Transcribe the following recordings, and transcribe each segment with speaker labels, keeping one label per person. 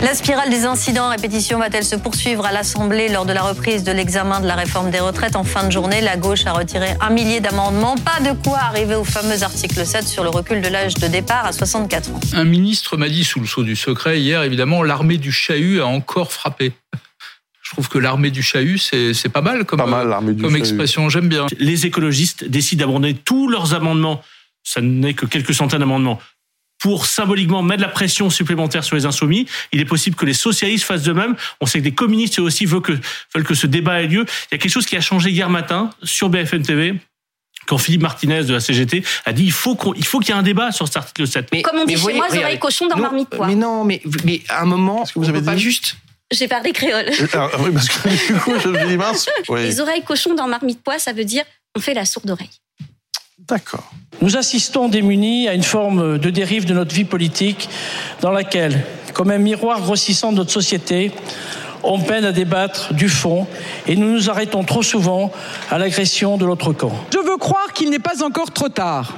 Speaker 1: La spirale des incidents répétition va-t-elle se poursuivre à l'Assemblée lors de la reprise de l'examen de la réforme des retraites En fin de journée, la gauche a retiré un millier d'amendements. Pas de quoi arriver au fameux article 7 sur le recul de l'âge de départ à 64 ans.
Speaker 2: Un ministre m'a dit sous le sceau du secret hier, évidemment, l'armée du chahut a encore frappé. Je trouve que l'armée du chahut, c'est pas mal comme, comme expression. J'aime bien.
Speaker 3: Les écologistes décident d'abandonner tous leurs amendements. Ça n'est que quelques centaines d'amendements pour symboliquement mettre la pression supplémentaire sur les insoumis. Il est possible que les socialistes fassent de même. On sait que des communistes aussi veulent que, veulent que ce débat ait lieu. Il y a quelque chose qui a changé hier matin sur BFM TV quand Philippe Martinez de la CGT a dit il faut qu'il faut qu'il y ait un débat sur cet article 7.
Speaker 4: Mais, Comme on dit chez moi, oreilles cochon dans marmite quoi.
Speaker 5: Mais non, mais, mais à un moment,
Speaker 6: que vous avez
Speaker 5: pas juste
Speaker 4: j'ai parlé créole.
Speaker 6: Euh, ah, oui, parce que du coup, je me dis mince.
Speaker 4: Les oreilles cochon dans marmite pois, ça veut dire on fait la sourde oreille.
Speaker 6: D'accord.
Speaker 7: Nous assistons démunis à une forme de dérive de notre vie politique dans laquelle, comme un miroir grossissant de notre société, on peine à débattre du fond et nous nous arrêtons trop souvent à l'agression de l'autre camp.
Speaker 8: Je veux croire qu'il n'est pas encore trop tard.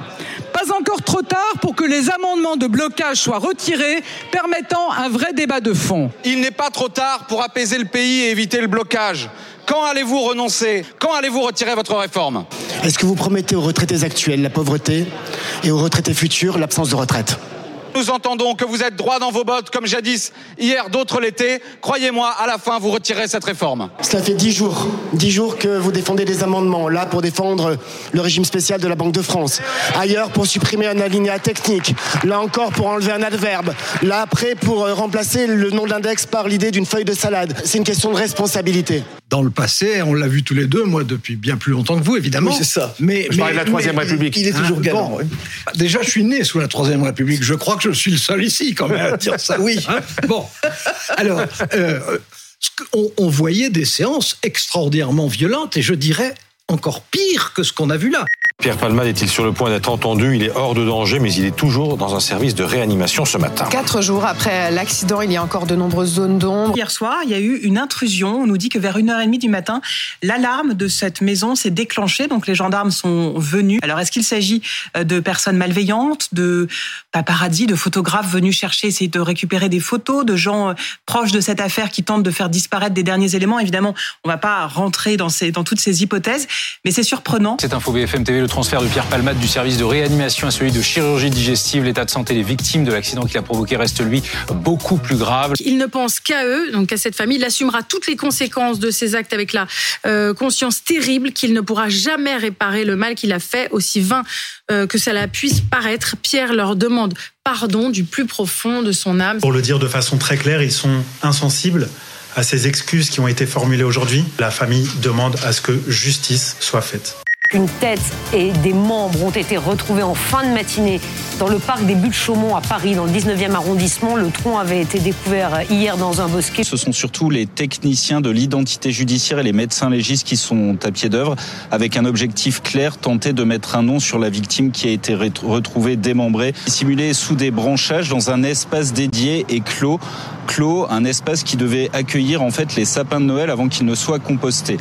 Speaker 8: Pas encore trop tard pour que les amendements de blocage soient retirés, permettant un vrai débat de fond.
Speaker 9: Il n'est pas trop tard pour apaiser le pays et éviter le blocage. Quand allez-vous renoncer? Quand allez-vous retirer votre réforme?
Speaker 5: Est-ce que vous promettez aux retraités actuels la pauvreté et aux retraités futurs l'absence de retraite
Speaker 9: nous entendons que vous êtes droit dans vos bottes, comme jadis, hier d'autres l'étaient. Croyez-moi, à la fin, vous retirez cette réforme.
Speaker 5: Cela fait dix jours, dix jours que vous défendez des amendements, là pour défendre le régime spécial de la Banque de France, ailleurs pour supprimer un alinéa technique, là encore pour enlever un adverbe, là après pour euh, remplacer le nom de l'index par l'idée d'une feuille de salade. C'est une question de responsabilité
Speaker 10: dans le passé, on l'a vu tous les deux, moi depuis bien plus longtemps que vous, évidemment.
Speaker 6: Oui, c'est ça.
Speaker 10: Mais,
Speaker 6: je de la Troisième République.
Speaker 10: Il est toujours galant. Déjà, je suis né sous la Troisième République. Je crois que je suis le seul ici, quand même, à dire ça.
Speaker 5: oui.
Speaker 10: Hein bon. Alors, euh, on, on voyait des séances extraordinairement violentes, et je dirais encore pire que ce qu'on a vu là.
Speaker 11: Pierre Palmade est-il sur le point d'être entendu? Il est hors de danger, mais il est toujours dans un service de réanimation ce matin.
Speaker 12: Quatre jours après l'accident, il y a encore de nombreuses zones d'ombre.
Speaker 13: Hier soir, il y a eu une intrusion. On nous dit que vers 1h30 du matin, l'alarme de cette maison s'est déclenchée. Donc les gendarmes sont venus. Alors est-ce qu'il s'agit euh, de personnes malveillantes, de paparazzi, de photographes venus chercher, essayer de récupérer des photos, de gens euh, proches de cette affaire qui tentent de faire disparaître des derniers éléments? Évidemment, on ne va pas rentrer dans, ces, dans toutes ces hypothèses, mais c'est surprenant.
Speaker 14: C'est Info BFM TV, transfert de Pierre Palmade du service de réanimation à celui de chirurgie digestive. L'état de santé des victimes de l'accident qui l'a provoqué reste, lui, beaucoup plus grave.
Speaker 15: Il ne pense qu'à eux, donc à cette famille. Il assumera toutes les conséquences de ses actes avec la euh, conscience terrible qu'il ne pourra jamais réparer le mal qu'il a fait, aussi vain euh, que cela puisse paraître. Pierre leur demande pardon du plus profond de son âme.
Speaker 16: Pour le dire de façon très claire, ils sont insensibles à ces excuses qui ont été formulées aujourd'hui. La famille demande à ce que justice soit faite.
Speaker 17: Une tête et des membres ont été retrouvés en fin de matinée dans le parc des Buttes Chaumont à Paris, dans le 19e arrondissement. Le tronc avait été découvert hier dans un bosquet.
Speaker 18: Ce sont surtout les techniciens de l'identité judiciaire et les médecins légistes qui sont à pied d'œuvre avec un objectif clair, tenter de mettre un nom sur la victime qui a été retrouvée démembrée, simulée sous des branchages dans un espace dédié et clos. Clos, un espace qui devait accueillir en fait les sapins de Noël avant qu'ils ne soient compostés.